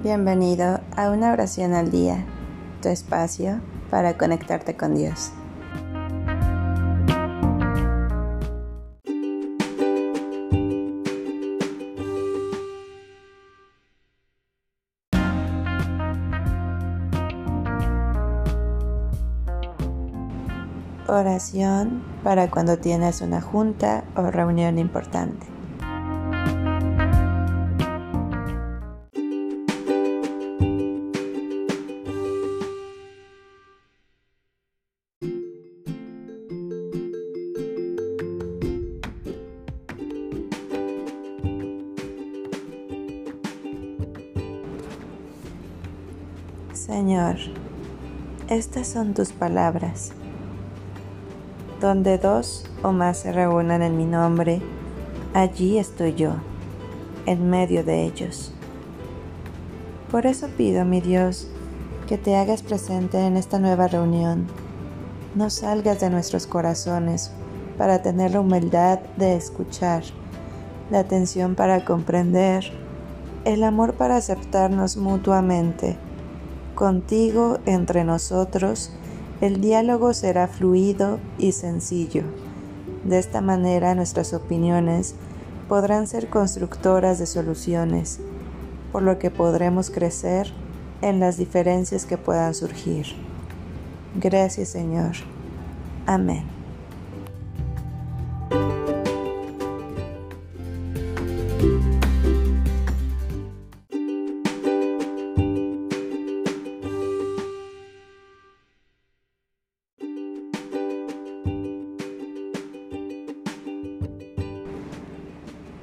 Bienvenido a una oración al día, tu espacio para conectarte con Dios. Oración para cuando tienes una junta o reunión importante. Señor, estas son tus palabras. Donde dos o más se reúnan en mi nombre, allí estoy yo, en medio de ellos. Por eso pido, mi Dios, que te hagas presente en esta nueva reunión. No salgas de nuestros corazones para tener la humildad de escuchar, la atención para comprender, el amor para aceptarnos mutuamente Contigo, entre nosotros, el diálogo será fluido y sencillo. De esta manera nuestras opiniones podrán ser constructoras de soluciones, por lo que podremos crecer en las diferencias que puedan surgir. Gracias Señor. Amén.